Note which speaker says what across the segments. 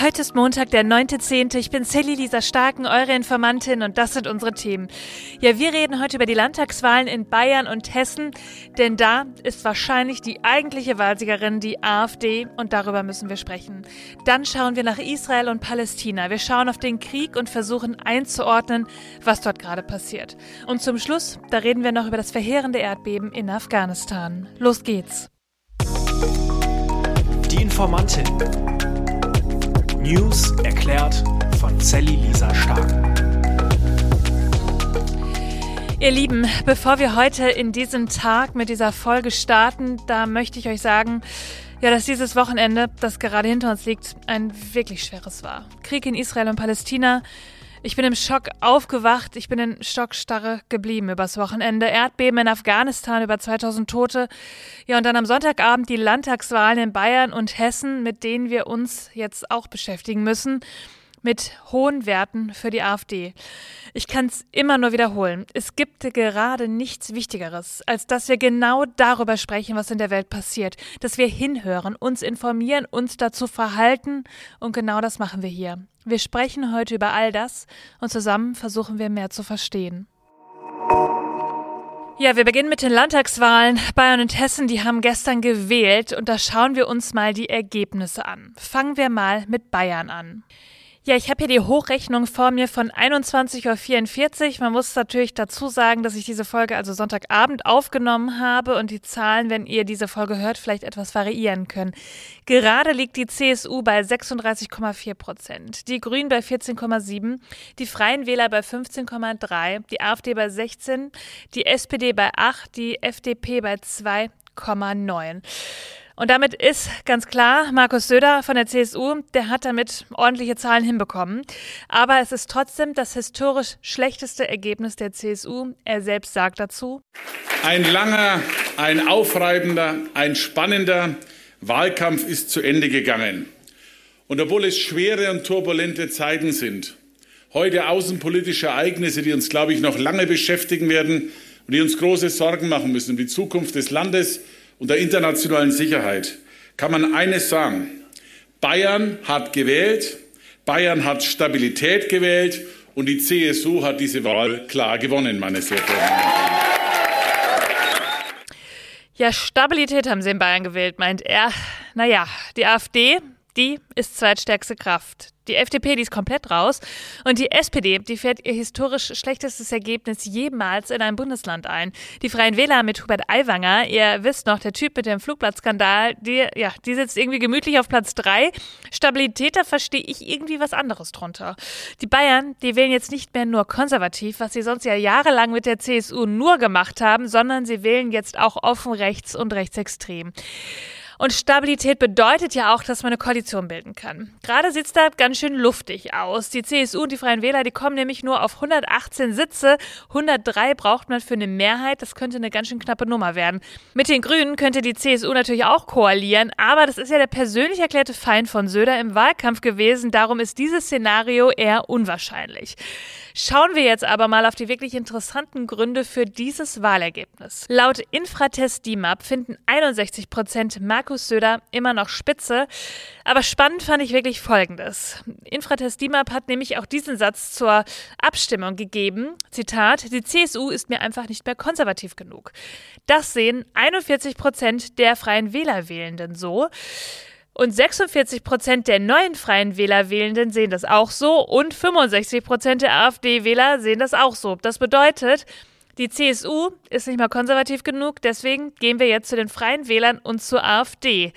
Speaker 1: Heute ist Montag, der 9.10. Ich bin Sally Lisa Starken, eure Informantin und das sind unsere Themen. Ja, wir reden heute über die Landtagswahlen in Bayern und Hessen, denn da ist wahrscheinlich die eigentliche Wahlsiegerin die AfD und darüber müssen wir sprechen. Dann schauen wir nach Israel und Palästina. Wir schauen auf den Krieg und versuchen einzuordnen, was dort gerade passiert. Und zum Schluss, da reden wir noch über das verheerende Erdbeben in Afghanistan. Los geht's.
Speaker 2: Die Informantin. News erklärt von Sally Lisa Stark.
Speaker 1: Ihr Lieben, bevor wir heute in diesen Tag mit dieser Folge starten, da möchte ich euch sagen, ja, dass dieses Wochenende, das gerade hinter uns liegt, ein wirklich schweres war. Krieg in Israel und Palästina, ich bin im Schock aufgewacht, ich bin in Stockstarre geblieben übers Wochenende. Erdbeben in Afghanistan, über 2000 Tote. Ja, und dann am Sonntagabend die Landtagswahlen in Bayern und Hessen, mit denen wir uns jetzt auch beschäftigen müssen mit hohen Werten für die AfD. Ich kann es immer nur wiederholen. Es gibt gerade nichts Wichtigeres, als dass wir genau darüber sprechen, was in der Welt passiert. Dass wir hinhören, uns informieren, uns dazu verhalten. Und genau das machen wir hier. Wir sprechen heute über all das und zusammen versuchen wir mehr zu verstehen. Ja, wir beginnen mit den Landtagswahlen. Bayern und Hessen, die haben gestern gewählt und da schauen wir uns mal die Ergebnisse an. Fangen wir mal mit Bayern an. Ja, ich habe hier die Hochrechnung vor mir von 21.44 Uhr. Man muss natürlich dazu sagen, dass ich diese Folge also Sonntagabend aufgenommen habe und die Zahlen, wenn ihr diese Folge hört, vielleicht etwas variieren können. Gerade liegt die CSU bei 36,4 Prozent, die Grünen bei 14,7, die Freien Wähler bei 15,3, die AfD bei 16, die SPD bei 8, die FDP bei 2,9. Und damit ist ganz klar, Markus Söder von der CSU, der hat damit ordentliche Zahlen hinbekommen. Aber es ist trotzdem das historisch schlechteste Ergebnis der CSU. Er selbst sagt dazu.
Speaker 3: Ein langer, ein aufreibender, ein spannender Wahlkampf ist zu Ende gegangen. Und obwohl es schwere und turbulente Zeiten sind, heute außenpolitische Ereignisse, die uns, glaube ich, noch lange beschäftigen werden und die uns große Sorgen machen müssen um die Zukunft des Landes, und der internationalen Sicherheit kann man eines sagen. Bayern hat gewählt, Bayern hat Stabilität gewählt und die CSU hat diese Wahl klar gewonnen, meine sehr verehrten Damen
Speaker 1: Ja, Stabilität haben sie in Bayern gewählt, meint er. Naja, die AfD, die ist zweitstärkste Kraft. Die FDP, die ist komplett raus. Und die SPD, die fährt ihr historisch schlechtestes Ergebnis jemals in einem Bundesland ein. Die Freien Wähler mit Hubert Aiwanger, ihr wisst noch, der Typ mit dem Flugplatzskandal, die, ja, die sitzt irgendwie gemütlich auf Platz drei. Stabilität, da verstehe ich irgendwie was anderes drunter. Die Bayern, die wählen jetzt nicht mehr nur konservativ, was sie sonst ja jahrelang mit der CSU nur gemacht haben, sondern sie wählen jetzt auch offen rechts und rechtsextrem. Und Stabilität bedeutet ja auch, dass man eine Koalition bilden kann. Gerade sieht es da ganz schön luftig aus. Die CSU und die Freien Wähler, die kommen nämlich nur auf 118 Sitze. 103 braucht man für eine Mehrheit. Das könnte eine ganz schön knappe Nummer werden. Mit den Grünen könnte die CSU natürlich auch koalieren, aber das ist ja der persönlich erklärte Feind von Söder im Wahlkampf gewesen. Darum ist dieses Szenario eher unwahrscheinlich. Schauen wir jetzt aber mal auf die wirklich interessanten Gründe für dieses Wahlergebnis. Laut Infratest DIMAP finden 61 Prozent Markus Söder immer noch spitze. Aber spannend fand ich wirklich Folgendes. Infratest DIMAP hat nämlich auch diesen Satz zur Abstimmung gegeben. Zitat, die CSU ist mir einfach nicht mehr konservativ genug. Das sehen 41 Prozent der Freien Wählerwählenden so. Und 46 Prozent der neuen Freien Wählerwählenden sehen das auch so und 65 Prozent der AfD-Wähler sehen das auch so. Das bedeutet, die CSU ist nicht mal konservativ genug, deswegen gehen wir jetzt zu den Freien Wählern und zur AfD.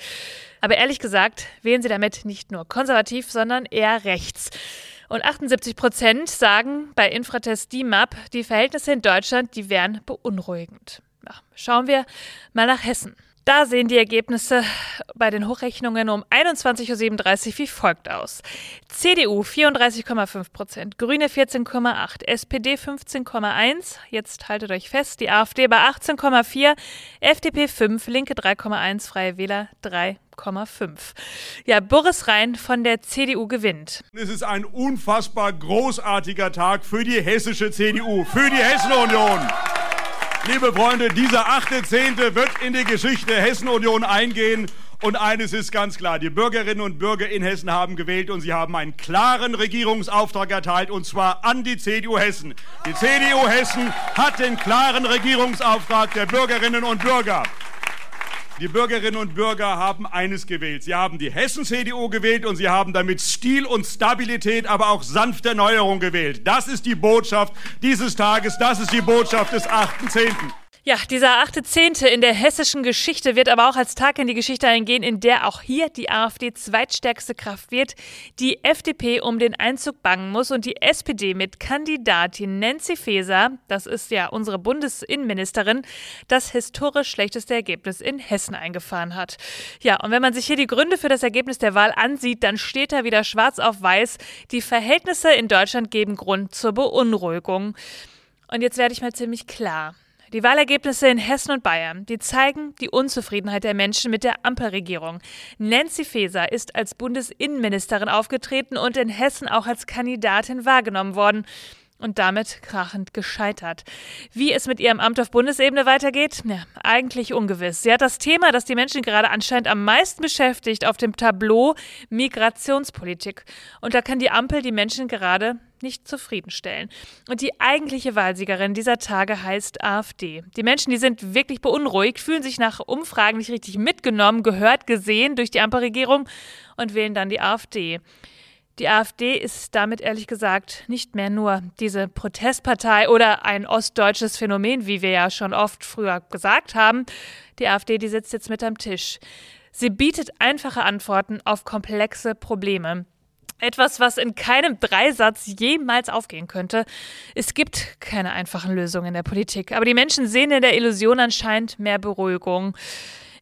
Speaker 1: Aber ehrlich gesagt, wählen sie damit nicht nur konservativ, sondern eher rechts. Und 78 Prozent sagen bei Infratest DIMAP, die Verhältnisse in Deutschland, die wären beunruhigend. Schauen wir mal nach Hessen. Da sehen die Ergebnisse bei den Hochrechnungen um 21.37 Uhr wie folgt aus. CDU 34,5 Prozent, Grüne 14,8, SPD 15,1, jetzt haltet euch fest, die AfD bei 18,4, FDP 5, Linke 3,1, Freie Wähler 3,5. Ja, Boris Rhein von der CDU gewinnt.
Speaker 4: Es ist ein unfassbar großartiger Tag für die hessische CDU, für die Hessen-Union. Liebe Freunde, dieser achte Zehnte wird in die Geschichte Hessen-Union eingehen Und eines ist ganz klar, die Bürgerinnen und Bürger in Hessen haben gewählt und sie haben einen klaren Regierungsauftrag erteilt, und zwar an die CDU Hessen. Die CDU Hessen hat den klaren Regierungsauftrag der Bürgerinnen und Bürger. Die Bürgerinnen und Bürger haben eines gewählt. Sie haben die Hessen-CDU gewählt und sie haben damit Stil und Stabilität, aber auch sanfte Erneuerung gewählt. Das ist die Botschaft dieses Tages. Das ist die Botschaft des 8.10.
Speaker 1: Ja, dieser achte Zehnte in der hessischen Geschichte wird aber auch als Tag in die Geschichte eingehen, in der auch hier die AfD zweitstärkste Kraft wird, die FDP um den Einzug bangen muss und die SPD mit Kandidatin Nancy Faeser, das ist ja unsere Bundesinnenministerin, das historisch schlechteste Ergebnis in Hessen eingefahren hat. Ja, und wenn man sich hier die Gründe für das Ergebnis der Wahl ansieht, dann steht da wieder schwarz auf weiß, die Verhältnisse in Deutschland geben Grund zur Beunruhigung. Und jetzt werde ich mal ziemlich klar. Die Wahlergebnisse in Hessen und Bayern, die zeigen die Unzufriedenheit der Menschen mit der Ampelregierung. Nancy Faeser ist als Bundesinnenministerin aufgetreten und in Hessen auch als Kandidatin wahrgenommen worden und damit krachend gescheitert. Wie es mit ihrem Amt auf Bundesebene weitergeht? Ja, eigentlich ungewiss. Sie hat das Thema, das die Menschen gerade anscheinend am meisten beschäftigt, auf dem Tableau Migrationspolitik. Und da kann die Ampel die Menschen gerade nicht zufriedenstellen. Und die eigentliche Wahlsiegerin dieser Tage heißt AfD. Die Menschen, die sind wirklich beunruhigt, fühlen sich nach Umfragen nicht richtig mitgenommen, gehört, gesehen durch die Ampelregierung und wählen dann die AfD. Die AfD ist damit ehrlich gesagt nicht mehr nur diese Protestpartei oder ein ostdeutsches Phänomen, wie wir ja schon oft früher gesagt haben. Die AfD, die sitzt jetzt mit am Tisch. Sie bietet einfache Antworten auf komplexe Probleme. Etwas, was in keinem Dreisatz jemals aufgehen könnte. Es gibt keine einfachen Lösungen in der Politik, aber die Menschen sehen in der Illusion anscheinend mehr Beruhigung.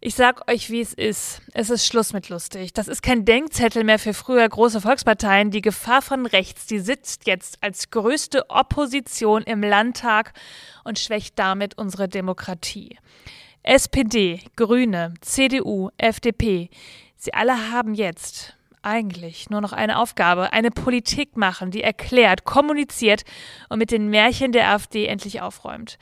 Speaker 1: Ich sag euch, wie es ist. Es ist Schluss mit lustig. Das ist kein Denkzettel mehr für früher große Volksparteien. Die Gefahr von rechts, die sitzt jetzt als größte Opposition im Landtag und schwächt damit unsere Demokratie. SPD, Grüne, CDU, FDP, sie alle haben jetzt eigentlich nur noch eine Aufgabe, eine Politik machen, die erklärt, kommuniziert und mit den Märchen der AfD endlich aufräumt.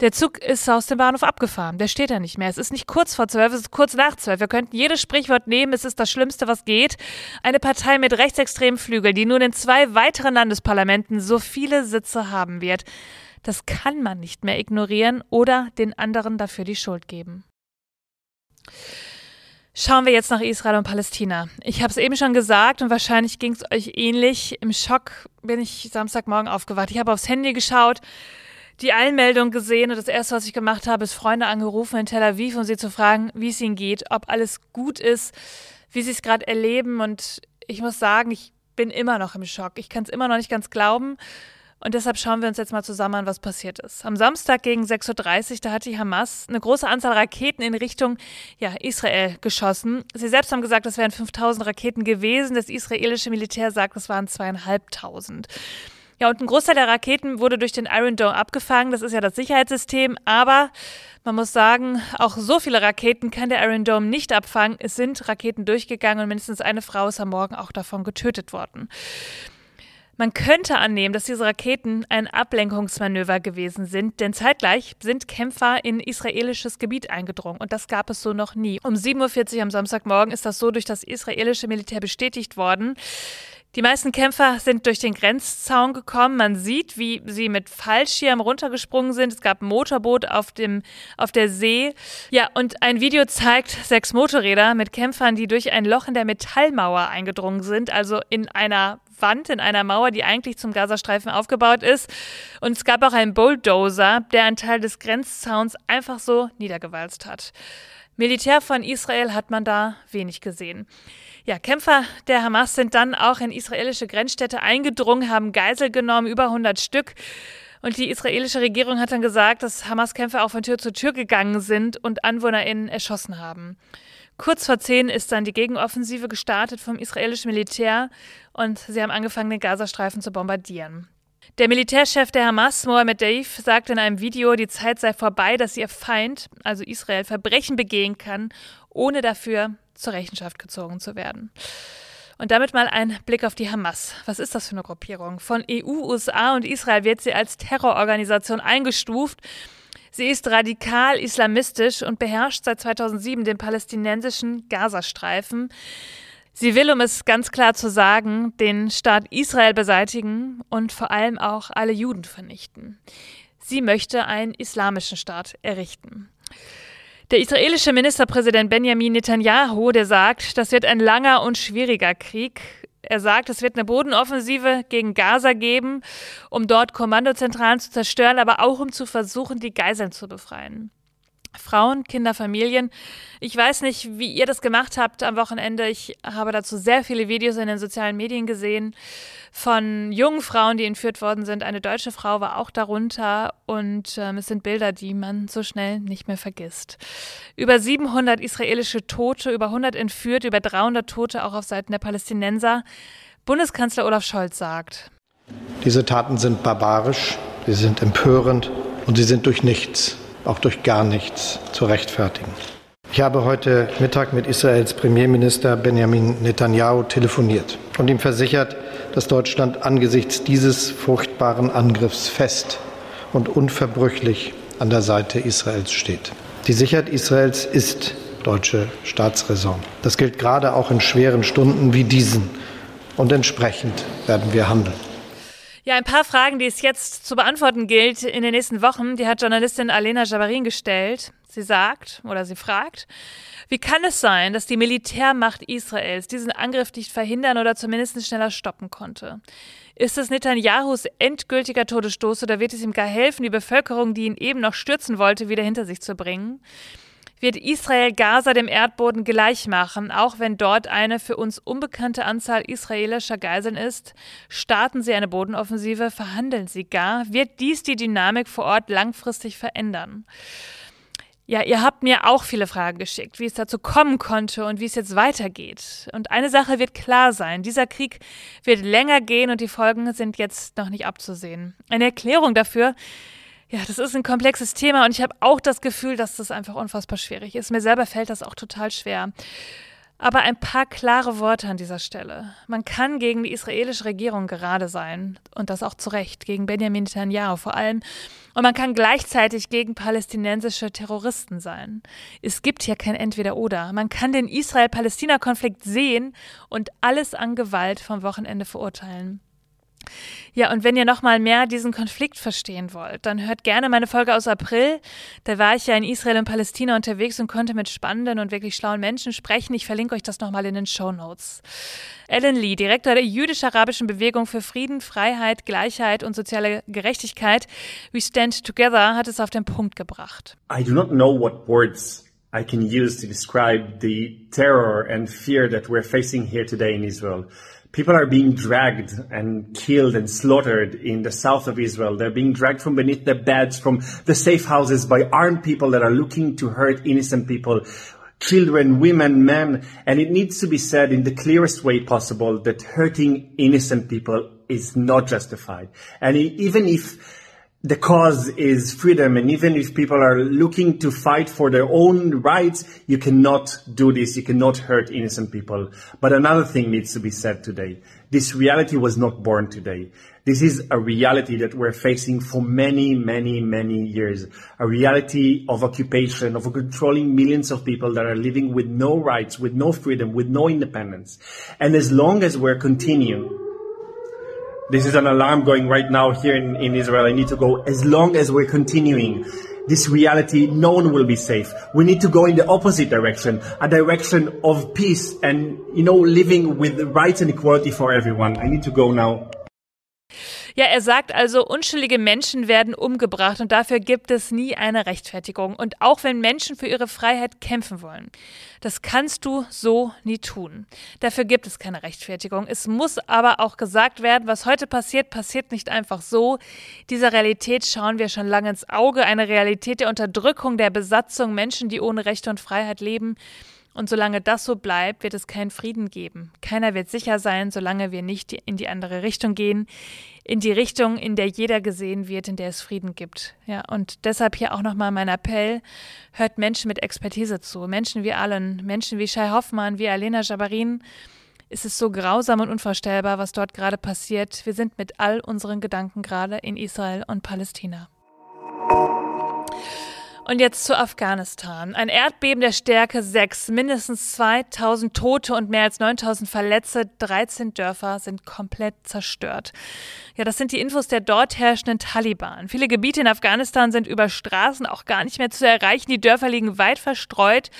Speaker 1: Der Zug ist aus dem Bahnhof abgefahren. Der steht da nicht mehr. Es ist nicht kurz vor zwölf, es ist kurz nach zwölf. Wir könnten jedes Sprichwort nehmen. Es ist das Schlimmste, was geht. Eine Partei mit rechtsextremen Flügeln, die nun in zwei weiteren Landesparlamenten so viele Sitze haben wird. Das kann man nicht mehr ignorieren oder den anderen dafür die Schuld geben. Schauen wir jetzt nach Israel und Palästina. Ich habe es eben schon gesagt und wahrscheinlich ging es euch ähnlich. Im Schock bin ich Samstagmorgen aufgewacht. Ich habe aufs Handy geschaut die Einmeldung gesehen und das erste, was ich gemacht habe, ist Freunde angerufen in Tel Aviv, um sie zu fragen, wie es ihnen geht, ob alles gut ist, wie sie es gerade erleben. Und ich muss sagen, ich bin immer noch im Schock. Ich kann es immer noch nicht ganz glauben. Und deshalb schauen wir uns jetzt mal zusammen an, was passiert ist. Am Samstag gegen 6.30 Uhr, da hat die Hamas eine große Anzahl Raketen in Richtung ja, Israel geschossen. Sie selbst haben gesagt, es wären 5000 Raketen gewesen. Das israelische Militär sagt, es waren zweieinhalbtausend. Ja, und ein Großteil der Raketen wurde durch den Iron Dome abgefangen. Das ist ja das Sicherheitssystem. Aber man muss sagen, auch so viele Raketen kann der Iron Dome nicht abfangen. Es sind Raketen durchgegangen und mindestens eine Frau ist am Morgen auch davon getötet worden. Man könnte annehmen, dass diese Raketen ein Ablenkungsmanöver gewesen sind, denn zeitgleich sind Kämpfer in israelisches Gebiet eingedrungen und das gab es so noch nie. Um 7.40 Uhr am Samstagmorgen ist das so durch das israelische Militär bestätigt worden. Die meisten Kämpfer sind durch den Grenzzaun gekommen. Man sieht, wie sie mit Fallschirm runtergesprungen sind. Es gab ein Motorboot auf, dem, auf der See. Ja, und ein Video zeigt sechs Motorräder mit Kämpfern, die durch ein Loch in der Metallmauer eingedrungen sind, also in einer Wand, in einer Mauer, die eigentlich zum Gazastreifen aufgebaut ist. Und es gab auch einen Bulldozer, der einen Teil des Grenzzauns einfach so niedergewalzt hat. Militär von Israel hat man da wenig gesehen. Ja, Kämpfer der Hamas sind dann auch in israelische Grenzstädte eingedrungen, haben Geisel genommen, über 100 Stück. Und die israelische Regierung hat dann gesagt, dass Hamas-Kämpfer auch von Tür zu Tür gegangen sind und AnwohnerInnen erschossen haben. Kurz vor zehn ist dann die Gegenoffensive gestartet vom israelischen Militär und sie haben angefangen, den Gazastreifen zu bombardieren. Der Militärchef der Hamas, Mohammed Daif, sagt in einem Video, die Zeit sei vorbei, dass ihr Feind, also Israel, Verbrechen begehen kann, ohne dafür zur Rechenschaft gezogen zu werden. Und damit mal ein Blick auf die Hamas. Was ist das für eine Gruppierung? Von EU, USA und Israel wird sie als Terrororganisation eingestuft. Sie ist radikal islamistisch und beherrscht seit 2007 den palästinensischen Gazastreifen. Sie will, um es ganz klar zu sagen, den Staat Israel beseitigen und vor allem auch alle Juden vernichten. Sie möchte einen islamischen Staat errichten. Der israelische Ministerpräsident Benjamin Netanyahu, der sagt, das wird ein langer und schwieriger Krieg. Er sagt, es wird eine Bodenoffensive gegen Gaza geben, um dort Kommandozentralen zu zerstören, aber auch um zu versuchen, die Geiseln zu befreien. Frauen, Kinder, Familien. Ich weiß nicht, wie ihr das gemacht habt am Wochenende. Ich habe dazu sehr viele Videos in den sozialen Medien gesehen von jungen Frauen, die entführt worden sind. Eine deutsche Frau war auch darunter und ähm, es sind Bilder, die man so schnell nicht mehr vergisst. Über 700 israelische Tote, über 100 entführt, über 300 Tote auch auf Seiten der Palästinenser. Bundeskanzler Olaf Scholz sagt.
Speaker 5: Diese Taten sind barbarisch, sie sind empörend und sie sind durch nichts auch durch gar nichts zu rechtfertigen. Ich habe heute Mittag mit Israels Premierminister Benjamin Netanyahu telefoniert und ihm versichert, dass Deutschland angesichts dieses furchtbaren Angriffs fest und unverbrüchlich an der Seite Israels steht. Die Sicherheit Israels ist deutsche Staatsräson. Das gilt gerade auch in schweren Stunden wie diesen. Und entsprechend werden wir handeln.
Speaker 1: Ja, ein paar Fragen, die es jetzt zu beantworten gilt in den nächsten Wochen, die hat Journalistin Alena Jabarin gestellt. Sie sagt oder sie fragt, wie kann es sein, dass die Militärmacht Israels diesen Angriff nicht verhindern oder zumindest schneller stoppen konnte? Ist es Netanyahus endgültiger Todesstoß oder wird es ihm gar helfen, die Bevölkerung, die ihn eben noch stürzen wollte, wieder hinter sich zu bringen? Wird Israel Gaza dem Erdboden gleich machen, auch wenn dort eine für uns unbekannte Anzahl israelischer Geiseln ist. Starten sie eine Bodenoffensive, verhandeln sie gar, wird dies die Dynamik vor Ort langfristig verändern. Ja, ihr habt mir auch viele Fragen geschickt, wie es dazu kommen konnte und wie es jetzt weitergeht. Und eine Sache wird klar sein, dieser Krieg wird länger gehen und die Folgen sind jetzt noch nicht abzusehen. Eine Erklärung dafür ja, das ist ein komplexes Thema und ich habe auch das Gefühl, dass das einfach unfassbar schwierig ist. Mir selber fällt das auch total schwer. Aber ein paar klare Worte an dieser Stelle. Man kann gegen die israelische Regierung gerade sein und das auch zu Recht, gegen Benjamin Netanyahu vor allem. Und man kann gleichzeitig gegen palästinensische Terroristen sein. Es gibt hier kein Entweder-Oder. Man kann den Israel-Palästina-Konflikt sehen und alles an Gewalt vom Wochenende verurteilen. Ja, und wenn ihr noch mal mehr diesen Konflikt verstehen wollt, dann hört gerne meine Folge aus April. Da war ich ja in Israel und Palästina unterwegs und konnte mit spannenden und wirklich schlauen Menschen sprechen. Ich verlinke euch das noch mal in den Show Notes. Alan Lee, Direktor der jüdisch-arabischen Bewegung für Frieden, Freiheit, Gleichheit und soziale Gerechtigkeit, We Stand Together, hat es auf den Punkt gebracht.
Speaker 6: I do not know what words I can use to describe the terror and fear that we're facing here today in Israel. People are being dragged and killed and slaughtered in the south of Israel. They're being dragged from beneath their beds, from the safe houses by armed people that are looking to hurt innocent people, children, women, men. And it needs to be said in the clearest way possible that hurting innocent people is not justified. And even if the cause is freedom. And even if people are looking to fight for their own rights, you cannot do this. You cannot hurt innocent people. But another thing needs to be said today. This reality was not born today. This is a reality that we're facing for many, many, many years. A reality of occupation, of controlling millions of people that are living with no rights, with no freedom, with no independence. And as long as we're continuing this is an alarm going right now here in, in Israel. I need to go. As long as we're continuing this reality, no one will be safe. We need to go in the opposite direction, a direction of peace and, you know, living with rights and equality for everyone. I need to go now.
Speaker 1: Ja, er sagt also, unschuldige Menschen werden umgebracht und dafür gibt es nie eine Rechtfertigung. Und auch wenn Menschen für ihre Freiheit kämpfen wollen, das kannst du so nie tun. Dafür gibt es keine Rechtfertigung. Es muss aber auch gesagt werden, was heute passiert, passiert nicht einfach so. Dieser Realität schauen wir schon lange ins Auge. Eine Realität der Unterdrückung, der Besatzung, Menschen, die ohne Rechte und Freiheit leben. Und solange das so bleibt, wird es keinen Frieden geben. Keiner wird sicher sein, solange wir nicht in die andere Richtung gehen, in die Richtung, in der jeder gesehen wird, in der es Frieden gibt. Ja, und deshalb hier auch nochmal mein Appell, hört Menschen mit Expertise zu, Menschen wie Allen, Menschen wie Shai Hoffmann, wie Alena Jabarin. Es ist so grausam und unvorstellbar, was dort gerade passiert. Wir sind mit all unseren Gedanken gerade in Israel und Palästina. Und jetzt zu Afghanistan. Ein Erdbeben der Stärke 6, mindestens 2000 Tote und mehr als 9000 Verletzte, 13 Dörfer sind komplett zerstört. Ja, das sind die Infos der dort herrschenden Taliban. Viele Gebiete in Afghanistan sind über Straßen auch gar nicht mehr zu erreichen. Die Dörfer liegen weit verstreut.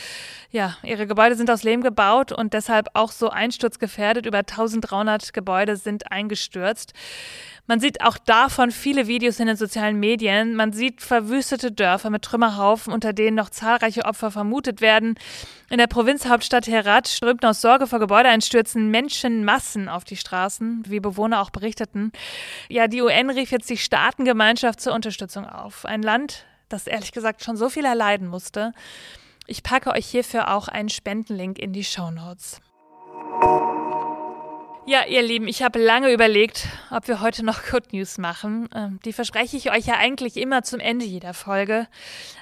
Speaker 1: Ja, ihre Gebäude sind aus Lehm gebaut und deshalb auch so einsturzgefährdet. Über 1300 Gebäude sind eingestürzt. Man sieht auch davon viele Videos in den sozialen Medien. Man sieht verwüstete Dörfer mit Trümmerhaufen, unter denen noch zahlreiche Opfer vermutet werden. In der Provinzhauptstadt Herat strömten aus Sorge vor Gebäudeeinstürzen Menschenmassen auf die Straßen, wie Bewohner auch berichteten. Ja, die UN rief jetzt die Staatengemeinschaft zur Unterstützung auf. Ein Land, das ehrlich gesagt schon so viel erleiden musste. Ich packe euch hierfür auch einen Spendenlink in die Show Notes. Ja, ihr Lieben, ich habe lange überlegt, ob wir heute noch Good News machen. Ähm, die verspreche ich euch ja eigentlich immer zum Ende jeder Folge.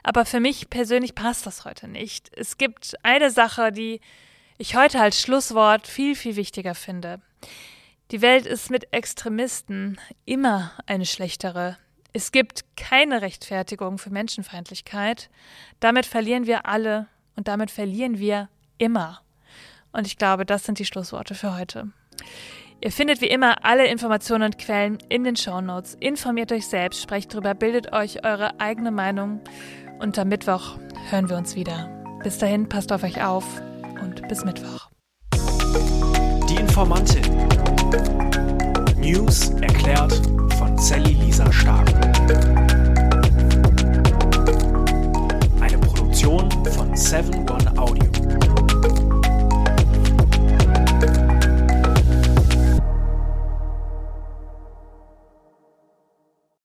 Speaker 1: Aber für mich persönlich passt das heute nicht. Es gibt eine Sache, die ich heute als Schlusswort viel, viel wichtiger finde. Die Welt ist mit Extremisten immer eine schlechtere. Es gibt keine Rechtfertigung für Menschenfeindlichkeit. Damit verlieren wir alle und damit verlieren wir immer. Und ich glaube, das sind die Schlussworte für heute. Ihr findet wie immer alle Informationen und Quellen in den Shownotes. Informiert euch selbst, sprecht drüber, bildet euch eure eigene Meinung. Und am Mittwoch hören wir uns wieder. Bis dahin, passt auf euch auf und bis Mittwoch.
Speaker 2: Die Informantin. News erklärt von Sally Lisa Stark. Eine Produktion von 7 One Audio.